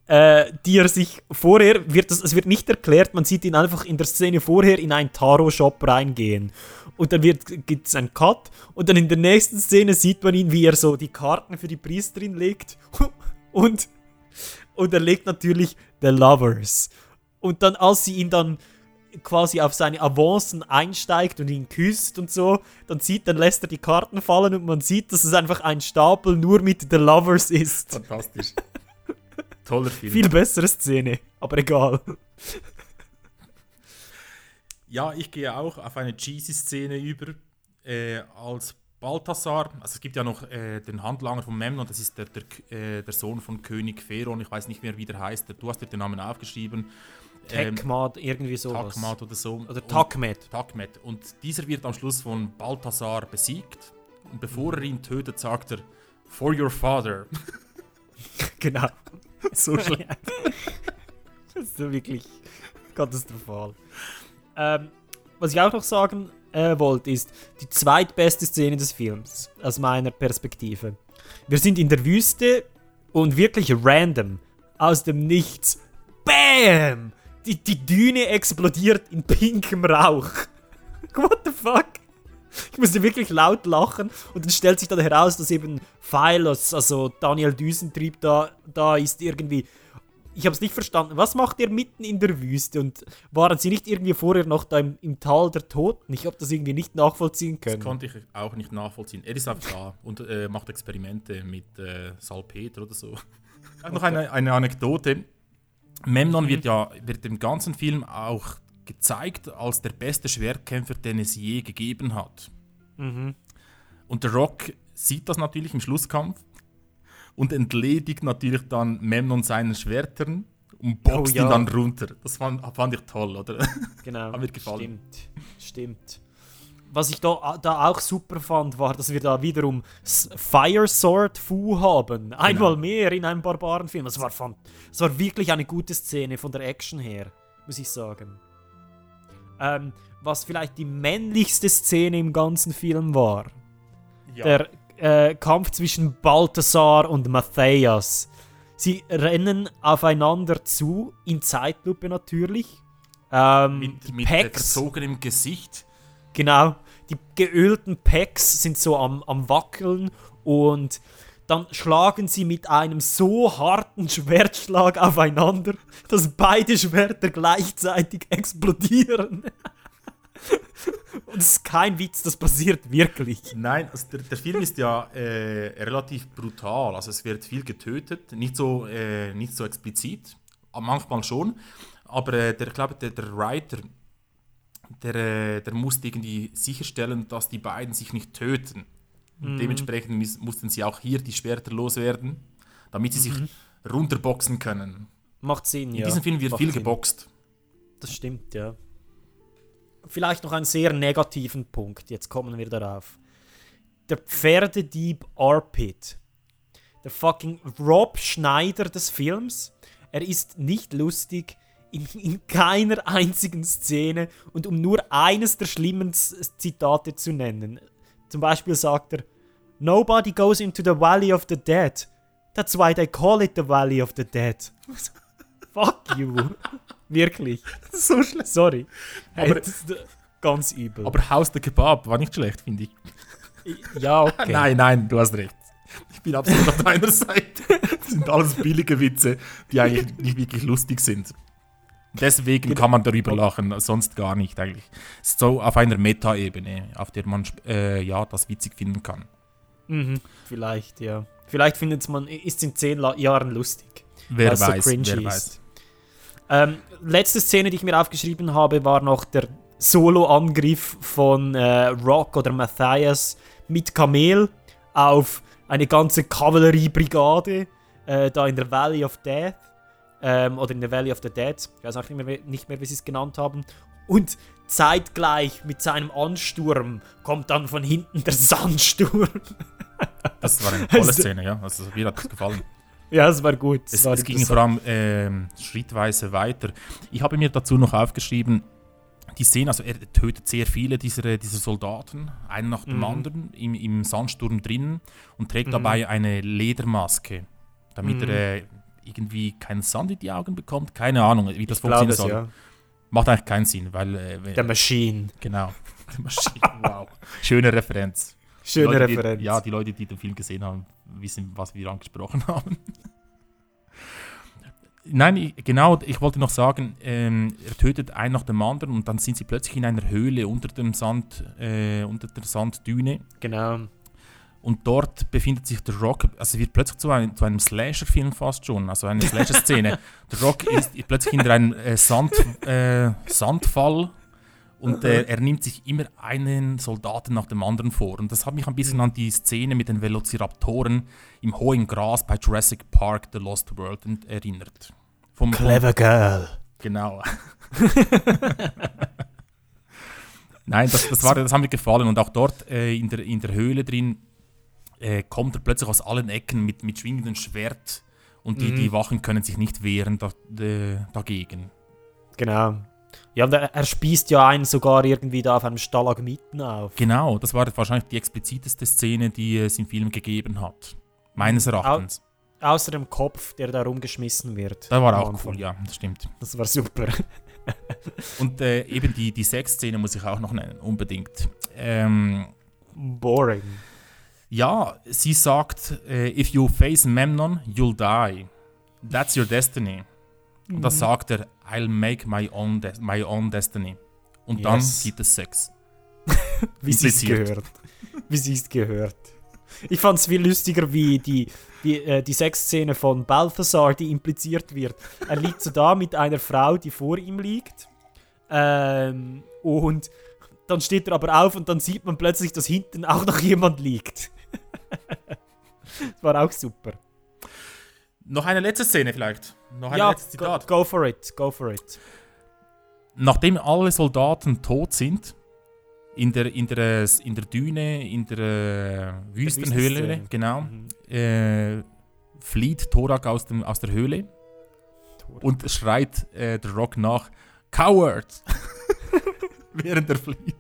äh, die er sich vorher, wird das, es wird nicht erklärt, man sieht ihn einfach in der Szene vorher in einen Tarot-Shop reingehen. Und dann gibt es einen Cut und dann in der nächsten Szene sieht man ihn, wie er so die Karten für die Priesterin legt. Und, und er legt natürlich The Lovers. Und dann, als sie ihn dann quasi auf seine Avancen einsteigt und ihn küsst und so, dann sieht, dann lässt er die Karten fallen und man sieht, dass es einfach ein Stapel nur mit The Lovers ist. Fantastisch. Toller Film. Viel bessere Szene, aber egal. Ja, ich gehe auch auf eine cheesy Szene über. Äh, als Balthasar, also es gibt ja noch äh, den Handlanger von Memnon, das ist der, der, äh, der Sohn von König Pheron, ich weiß nicht mehr, wie der heißt, du hast dir den Namen aufgeschrieben. Tekmat, ähm, irgendwie sowas. Takmat oder so. Oder Takmet. Takmet. Und dieser wird am Schluss von Balthasar besiegt. Und bevor er ihn tötet, sagt er, For your father. genau. so schlecht. das ist wirklich katastrophal. Ähm, was ich auch noch sagen äh, wollte, ist die zweitbeste Szene des Films, aus meiner Perspektive. Wir sind in der Wüste und wirklich random, aus dem Nichts, BAM! Die, die Düne explodiert in pinkem Rauch. What the fuck? Ich musste wirklich laut lachen und dann stellt sich dann heraus, dass eben Phylos, also Daniel Düsentrieb da, da ist irgendwie ich habe es nicht verstanden. Was macht er mitten in der Wüste? Und waren sie nicht irgendwie vorher noch da im, im Tal der Toten? Ich habe das irgendwie nicht nachvollziehen können. Das konnte ich auch nicht nachvollziehen. Er ist einfach da und äh, macht Experimente mit äh, Salpeter oder so. Okay. Noch eine, eine Anekdote. Memnon mhm. wird ja wird im ganzen Film auch gezeigt als der beste Schwertkämpfer, den es je gegeben hat. Mhm. Und der Rock sieht das natürlich im Schlusskampf und entledigt natürlich dann Memnon seinen Schwertern und boxt oh, ja. ihn dann runter. Das fand, fand ich toll, oder? Genau. Hat mir gefallen. Stimmt, stimmt. Was ich da, da auch super fand, war, dass wir da wiederum Fire Sword Fu haben. Einmal genau. mehr in einem Barbarenfilm. Das war, fand, das war wirklich eine gute Szene von der Action her, muss ich sagen. Ähm, was vielleicht die männlichste Szene im ganzen Film war. Ja. Der äh, Kampf zwischen Balthasar und Matthias. Sie rennen aufeinander zu, in Zeitlupe natürlich. Ähm, mit mit verzogenem Gesicht. Genau. Die geölten Packs sind so am, am Wackeln und dann schlagen sie mit einem so harten Schwertschlag aufeinander, dass beide Schwerter gleichzeitig explodieren. Und es ist kein Witz, das passiert wirklich. Nein, also der, der Film ist ja äh, relativ brutal. Also es wird viel getötet, nicht so, äh, nicht so explizit, manchmal schon. Aber äh, der, ich glaube, der, der Writer, der, äh, der musste irgendwie sicherstellen, dass die beiden sich nicht töten. Mhm. dementsprechend mussten sie auch hier die Schwerter loswerden, damit sie mhm. sich runterboxen können. Macht Sinn, In ja. In diesem Film wird Macht viel Sinn. geboxt. Das stimmt, ja vielleicht noch einen sehr negativen Punkt. Jetzt kommen wir darauf. Der Pferdedieb Arpit. Der fucking Rob Schneider des Films. Er ist nicht lustig in, in keiner einzigen Szene. Und um nur eines der schlimmen Zitate zu nennen. Zum Beispiel sagt er: Nobody goes into the Valley of the Dead. That's why they call it the Valley of the Dead. Fuck you. Wirklich. So schlecht. Sorry. Aber hey, ganz übel. Aber Haus der Kebab war nicht schlecht, finde ich. Ja, okay. nein, nein, du hast recht. Ich bin absolut auf deiner Seite. Das sind alles billige Witze, die eigentlich nicht wirklich lustig sind. Deswegen kann man darüber lachen, sonst gar nicht eigentlich. So auf einer Meta-Ebene, auf der man äh, ja, das witzig finden kann. Mhm, vielleicht, ja. Vielleicht findet man, ist es in zehn La Jahren lustig. Wer weiß, so wer weiß. Ähm, letzte Szene, die ich mir aufgeschrieben habe, war noch der Solo-Angriff von äh, Rock oder Matthias mit Kamel auf eine ganze Kavalleriebrigade äh, da in der Valley of Death. Ähm, oder in der Valley of the Dead. Ich weiß auch nicht mehr, nicht mehr wie sie es genannt haben. Und zeitgleich mit seinem Ansturm kommt dann von hinten der Sandsturm. Das war eine tolle Also- Szene, ja. Also mir hat das gefallen. ja, es war gut. Es, war es ging vor allem ähm, schrittweise weiter. Ich habe mir dazu noch aufgeschrieben, die Szene, also er tötet sehr viele dieser, dieser Soldaten, einen nach dem Mhm. anderen, im, im Sandsturm drinnen und trägt Mhm. dabei eine Ledermaske, damit Mhm. er äh, irgendwie keinen Sand in die Augen bekommt. Keine Ahnung, wie das Ich es, soll. ja. Macht eigentlich keinen Sinn, weil... Äh, Der Machine. Genau. Die Maschine, wow. Schöne Referenz. Schöne Die Leute, die- Referenz. Ja, die Leute, die den Film gesehen haben, wissen, was wir angesprochen haben. Nein, ich, genau, ich wollte noch sagen, ähm, er tötet einen nach dem anderen und dann sind sie plötzlich in einer Höhle unter dem Sand, äh, unter der Sanddüne. Genau. Und dort befindet sich der Rock, also wird plötzlich zu einem, zu einem Slasher-Film fast schon, also eine Slasher-Szene. der Rock ist plötzlich hinter einem äh, Sand, äh, Sandfall und äh, er nimmt sich immer einen Soldaten nach dem anderen vor. Und das hat mich ein bisschen an die Szene mit den Velociraptoren im hohen Gras bei Jurassic Park The Lost World erinnert. Vom, Clever Girl. Genau. Nein, das, das, war, das hat mir gefallen. Und auch dort äh, in, der, in der Höhle drin äh, kommt er plötzlich aus allen Ecken mit, mit schwingendem Schwert und die, Mhm. die Wachen können sich nicht wehren da, äh, dagegen. Genau. Ja, und er, er spießt ja einen sogar irgendwie da auf einem Stalagmiten auf. Genau, das war wahrscheinlich die expliziteste Szene, die es im Film gegeben hat. Meines Erachtens. Außer dem Kopf, der da rumgeschmissen wird. Da war auch Anfang. cool, ja, das stimmt. Das war super. Und äh, eben die, die Sexszene muss ich auch noch nennen, unbedingt. Ähm, Boring. Ja, sie sagt, äh, if you face Memnon, you'll die. That's your destiny. Und das Mhm. sagt er, I'll make my own, de my own destiny. Und dann Yes. gibt es Sex. Wie sie es gehört. Wie sie es gehört. Ich fand es viel lustiger wie die, die, äh, die Sexszene von Balthasar, die impliziert wird. Er liegt so da mit einer Frau, die vor ihm liegt. Ähm, und dann steht er aber auf und dann sieht man plötzlich, dass hinten auch noch jemand liegt. Das war auch super. Noch eine letzte Szene vielleicht. Noch ein ja, letztes go, Zitat. go for it, go for it. Nachdem alle Soldaten tot sind, in der, in der, in der Düne, in der äh, Wüstenhöhle, Wüstenszene. genau, Mhm. äh, flieht Thorak aus, dem, aus der Höhle und schreit äh, der Rock nach, Coward! Während er flieht.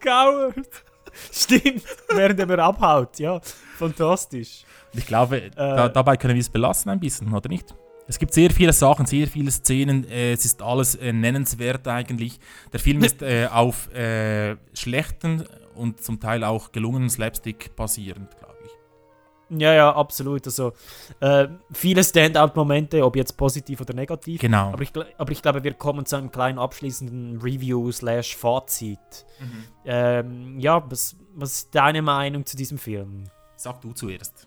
Coward! Stimmt, während er mir abhaut, ja. Fantastisch. Ich glaube, Äh. da, dabei können wir es belassen ein bisschen, oder nicht? Es gibt sehr viele Sachen, sehr viele Szenen, äh, es ist alles äh, nennenswert eigentlich. Der Film ist äh, auf äh, schlechten und zum Teil auch gelungenen Slapstick basierend, glaube ich. Ja, ja, absolut. Also äh, viele Standout-Momente, ob jetzt positiv oder negativ. Genau. Aber ich, aber ich glaube, wir kommen zu einem kleinen abschließenden Review slash Fazit. Mhm. Ähm, ja, was, was ist deine Meinung zu diesem Film? Sag du zuerst.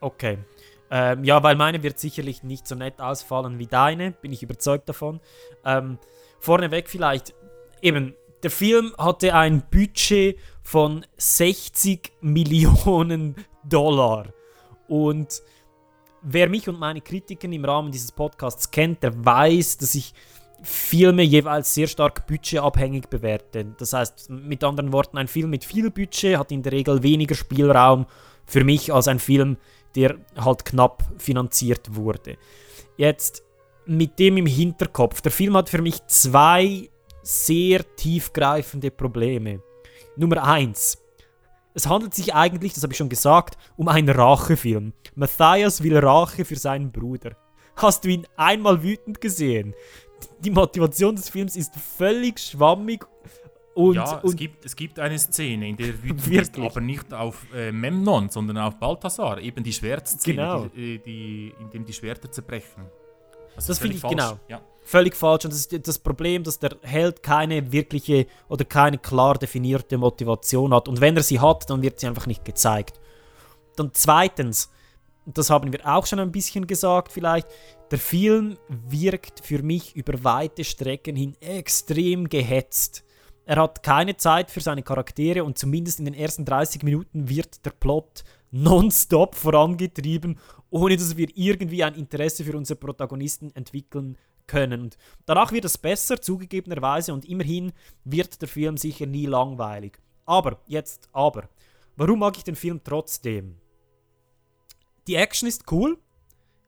Okay. Ähm, ja, weil meine wird sicherlich nicht so nett ausfallen wie deine, bin ich überzeugt davon. Ähm, vorneweg vielleicht, eben, der Film hatte ein Budget von 60 Millionen Dollar. Und wer mich und meine Kritiken im Rahmen dieses Podcasts kennt, der weiß, dass ich Filme jeweils sehr stark budgetabhängig bewerte. Das heißt, mit anderen Worten, ein Film mit viel Budget hat in der Regel weniger Spielraum für mich als ein Film, der halt knapp finanziert wurde. Jetzt mit dem im Hinterkopf. Der Film hat für mich zwei sehr tiefgreifende Probleme. Nummer eins. Es handelt sich eigentlich, das habe ich schon gesagt, um einen Rachefilm. Matthias will Rache für seinen Bruder. Hast du ihn einmal wütend gesehen? Die Motivation des Films ist völlig schwammig und, ja, es gibt, es gibt eine Szene, in der er wütend ist, aber nicht auf äh, Memnon, sondern auf Balthasar. Eben die Schwertszene, Genau. die, äh, die, in dem die Schwerter zerbrechen. Also Das finde ich falsch. genau. Ja. Völlig falsch. Und das ist das Problem, dass der Held keine wirkliche oder keine klar definierte Motivation hat. Und wenn er sie hat, dann wird sie einfach nicht gezeigt. Dann zweitens, das haben wir auch schon ein bisschen gesagt vielleicht, der Film wirkt für mich über weite Strecken hin extrem gehetzt. Er hat keine Zeit für seine Charaktere und zumindest in den ersten 30 Minuten wird der Plot nonstop vorangetrieben, ohne dass wir irgendwie ein Interesse für unsere Protagonisten entwickeln können. Und danach wird es besser, zugegebenerweise, und immerhin wird der Film sicher nie langweilig. Aber, jetzt aber, warum mag ich den Film trotzdem? Die Action ist cool,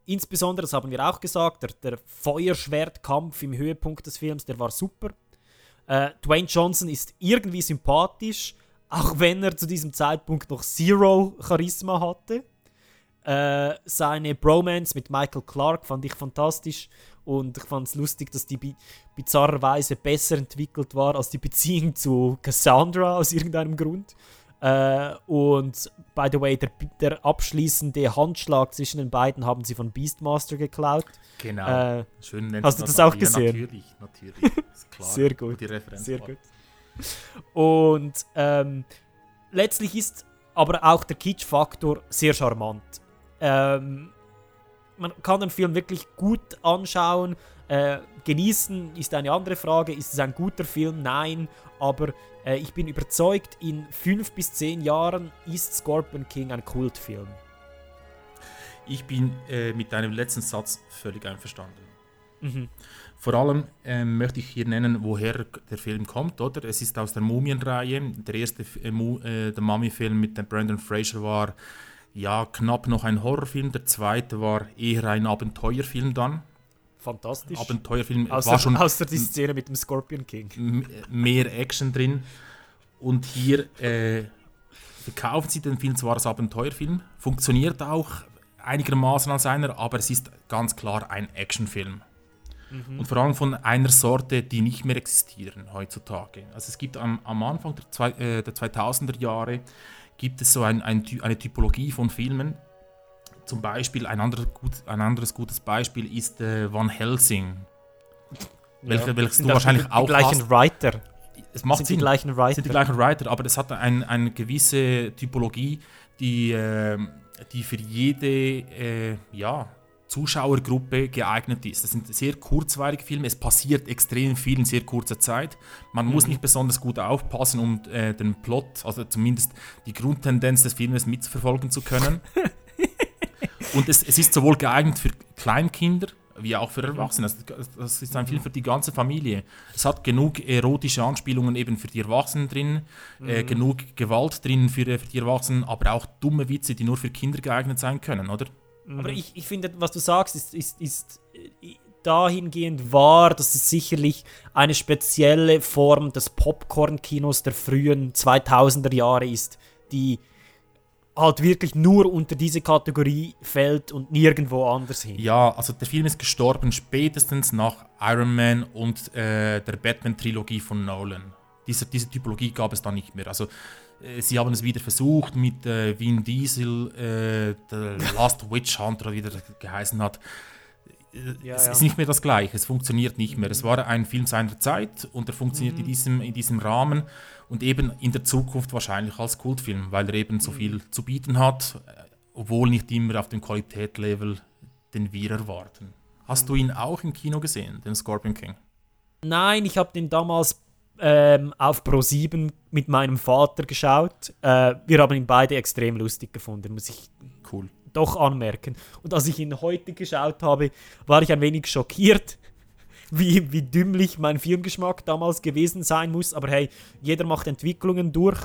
insbesondere, das haben wir auch gesagt, der, der Feuerschwertkampf im Höhepunkt des Films, der war super. Äh, Dwayne Johnson ist irgendwie sympathisch, auch wenn er zu diesem Zeitpunkt noch Zero Charisma hatte. Äh, seine Bromance mit Michael Clark fand ich fantastisch und ich fand es lustig, dass die bi bizarrerweise besser entwickelt war als die Beziehung zu Cassandra aus irgendeinem Grund. Äh, und by the way, der, der, abschließende Handschlag zwischen den beiden haben sie von Beastmaster geklaut. Genau. Äh, Schön hast du das, das auch gesehen? Ja, natürlich, natürlich. Klar, Sehr gut. Sehr gut. Und ähm, letztlich ist aber auch der Kitsch-Faktor sehr charmant. Ähm, man kann den Film wirklich gut anschauen. Äh, genießen ist eine andere Frage. Ist es ein guter Film? Nein. Aber äh, ich bin überzeugt, in fünf bis zehn Jahren ist Scorpion King ein Kultfilm. Ich bin äh, mit deinem letzten Satz völlig einverstanden. Mhm. Vor allem ähm, möchte ich hier nennen, woher der Film kommt, oder? Es ist aus der Mumienreihe. Der erste äh, äh, der Mummy-Film mit dem Brandon Fraser war ja knapp noch ein Horrorfilm. Der zweite war eher ein Abenteuerfilm dann. Fantastisch. Abenteuerfilm außer, war schon außer die Szene mit dem Scorpion King. Mehr Action drin. Und hier äh, verkaufen sie den Film zwar als Abenteuerfilm, funktioniert auch einigermaßen als einer, aber es ist ganz klar ein Actionfilm. Mhm. Und vor allem von einer Sorte, die nicht mehr existieren heutzutage. Also es gibt am, am Anfang der, zwei, äh, der 2000er Jahre gibt es so ein, ein, eine Typologie von Filmen. Zum Beispiel ein, anderer gut, ein anderes gutes Beispiel ist äh, Van Helsing. Ja, welche, welches du wahrscheinlich die, die auch gleichen hast. Writer. Es macht sind Sinn. Die gleichen Writer. sind die gleichen Writer, aber das hat ein, eine gewisse Typologie, die, äh, die für jede äh, ja, Zuschauergruppe geeignet ist. Das sind sehr kurzweilige Filme, es passiert extrem viel in sehr kurzer Zeit. Man mhm. muss nicht besonders gut aufpassen, um äh, den Plot, also zumindest die Grundtendenz des Filmes mitverfolgen zu können. Und es, es, ist sowohl geeignet für Kleinkinder wie auch für Erwachsene. Also, das ist ein Film für die ganze Familie. Es hat genug erotische Anspielungen eben für die Erwachsenen drin, äh, mhm. äh, genug Gewalt drin für, für die Erwachsenen, aber auch dumme Witze, die nur für Kinder geeignet sein können, oder? Aber ich, ich finde, was du sagst, ist, ist, ist äh, dahingehend wahr, dass es sicherlich eine spezielle Form des Popcorn-Kinos der frühen 2000er Jahre ist, die halt wirklich nur unter diese Kategorie fällt und nirgendwo anders hin. Ja, also der Film ist gestorben spätestens nach Iron Man und äh, der Batman-Trilogie von Nolan. Diese, diese Typologie gab es dann nicht mehr. Also sie haben es wieder versucht mit äh, Vin Diesel, äh, The Last Witch Hunter, wie der geheißen hat. Äh, ja, es ja. ist nicht mehr das Gleiche, es funktioniert nicht mehr. Es war ein Film seiner Zeit und er funktioniert mhm. in, diesem, in diesem Rahmen und eben in der Zukunft wahrscheinlich als Kultfilm, weil er eben so viel zu bieten hat, äh, obwohl nicht immer auf dem Qualitätslevel, den wir erwarten. Hast du ihn auch im Kino gesehen, den Scorpion King? Nein, ich habe den damals ähm, auf Pro7 mit meinem Vater geschaut. Äh, wir haben ihn beide extrem lustig gefunden, muss ich cool. doch anmerken. Und als ich ihn heute geschaut habe, war ich ein wenig schockiert, wie, wie dümmlich mein Filmgeschmack damals gewesen sein muss. Aber hey, jeder macht Entwicklungen durch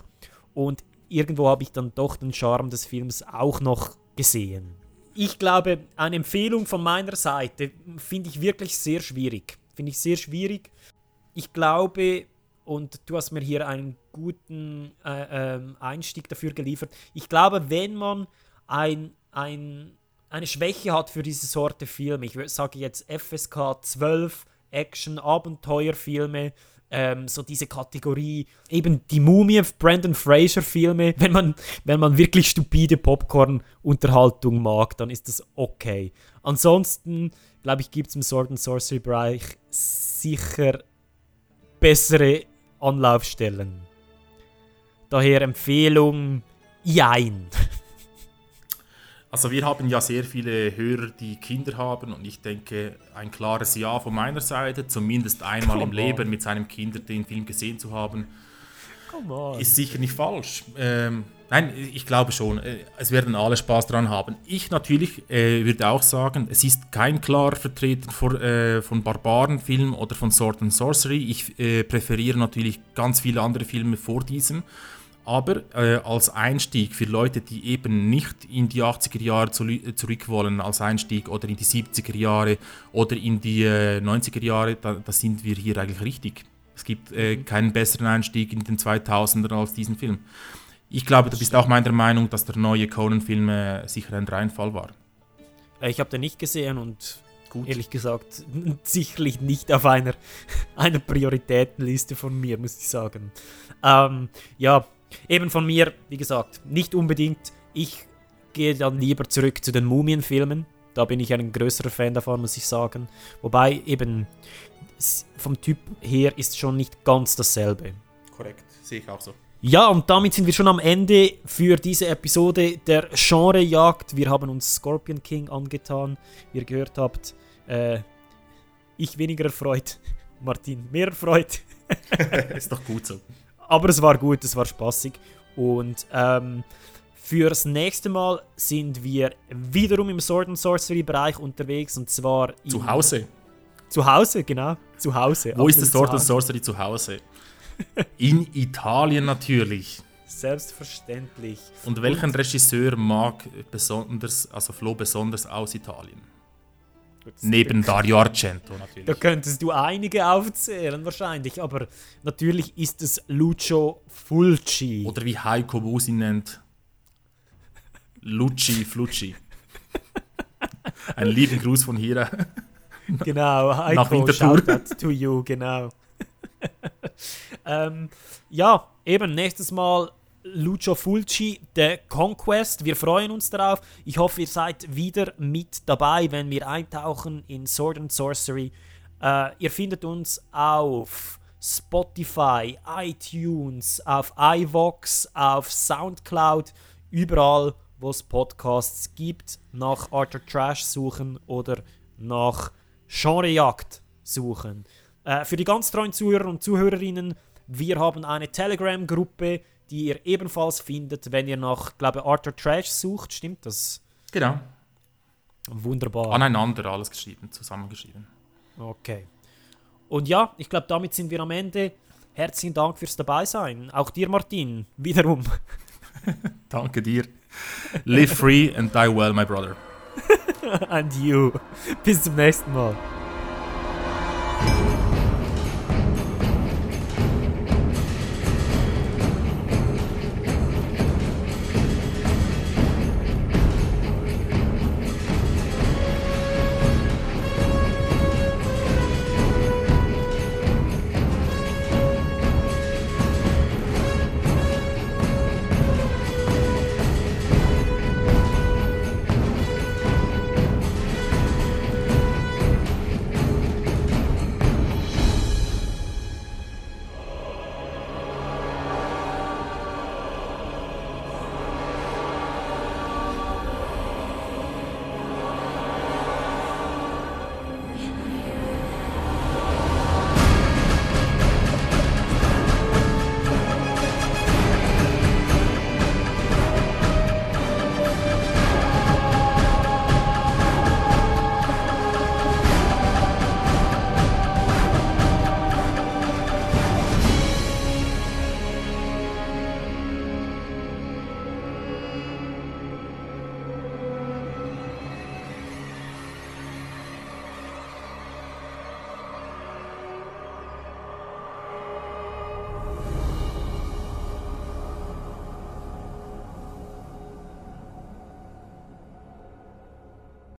und irgendwo habe ich dann doch den Charme des Films auch noch gesehen. Ich glaube, eine Empfehlung von meiner Seite finde ich wirklich sehr schwierig. Finde ich sehr schwierig. Ich glaube, und du hast mir hier einen guten äh, ähm, Einstieg dafür geliefert. Ich glaube, wenn man ein, ein, eine Schwäche hat für diese Sorte Filme, ich sage jetzt FSK 12, Action, Abenteuerfilme, ähm, so diese Kategorie, eben die Mumie, Brandon Fraser Filme, wenn man, wenn man wirklich stupide Popcorn-Unterhaltung mag, dann ist das okay. Ansonsten, glaube ich, gibt es im Sword and Sorcery Bereich sicher bessere Anlaufstellen. Daher Empfehlung, jein. Also wir haben ja sehr viele Hörer, die Kinder haben und ich denke, ein klares Ja von meiner Seite, zumindest einmal Come im Leben mit seinem Kind den Film gesehen zu haben. On. ist sicher nicht falsch. Ähm, nein, ich glaube schon, äh, es werden alle Spaß dran haben. Ich natürlich äh, würde auch sagen, es ist kein klarer Vertreter vor, äh, von Barbarenfilm oder von Sword and Sorcery. Ich äh, präferiere natürlich ganz viele andere Filme vor diesem. Aber äh, als Einstieg für Leute, die eben nicht in die 80er Jahre zu, zurück wollen, als Einstieg oder in die 70er Jahre oder in die äh, 90er Jahre, da, da, sind wir hier eigentlich richtig. Es gibt äh, keinen besseren Einstieg in den 2000er als diesen Film. Ich glaube, du bist auch meiner Meinung, dass der neue Conan-Film äh, sicher ein Reinfall war. Äh, Ich habe den nicht gesehen und Gut. ehrlich gesagt sicherlich nicht auf einer, einer Prioritätenliste von mir, muss ich sagen. Ähm, ja, Eben von mir, wie gesagt, nicht unbedingt. Ich gehe dann lieber zurück zu den Mumienfilmen. Da bin ich ein größerer Fan davon, muss ich sagen. Wobei eben vom Typ her ist schon nicht ganz dasselbe. Korrekt, sehe ich auch so. Ja, und damit sind wir schon am Ende für diese Episode der Genrejagd. Wir haben uns Scorpion King angetan. Wie ihr gehört habt, äh, ich weniger erfreut, Martin mehr erfreut. ist doch gut so. Aber es war gut, es war spaßig. Und ähm, fürs nächste Mal sind wir wiederum im Sword and Sorcery Bereich unterwegs und zwar zu Hause. Zu Hause, genau. Zu Hause. Wo ist das Sword and Sorcery zu Hause? In Italien natürlich. Selbstverständlich. Und welchen und Regisseur mag besonders, also Flo besonders aus Italien? Neben Dario Argento natürlich. Da könntest du einige aufzählen wahrscheinlich, aber natürlich ist es Lucio Fulci. Oder wie Heiko Busi nennt. Luci Flucci. Ein lieben Gruß von hier. Genau, Heiko, Nach Winterthur. to you, genau. ähm, ja, eben nächstes Mal Lucio Fulci, The Conquest. Wir freuen uns darauf. Ich hoffe, ihr seid wieder mit dabei, wenn wir eintauchen in Sword and Sorcery. Uh, ihr findet uns auf Spotify, iTunes, auf iVox, auf Soundcloud, überall, wo es Podcasts gibt, nach Arthur Trash suchen oder nach Genrejagd suchen. Uh, für die ganz treuen Zuhörer und Zuhörerinnen, wir haben eine Telegram-Gruppe, die ihr ebenfalls findet, wenn ihr nach, glaube Arthur Trash sucht. Stimmt das? Genau. Wunderbar. Aneinander alles geschrieben, zusammengeschrieben. Okay. Und ja, ich glaube, damit sind wir am Ende. Herzlichen Dank fürs Dabeisein. Auch dir, Martin, wiederum. Danke dir. Live free and die well, my brother. and you. Bis zum nächsten Mal.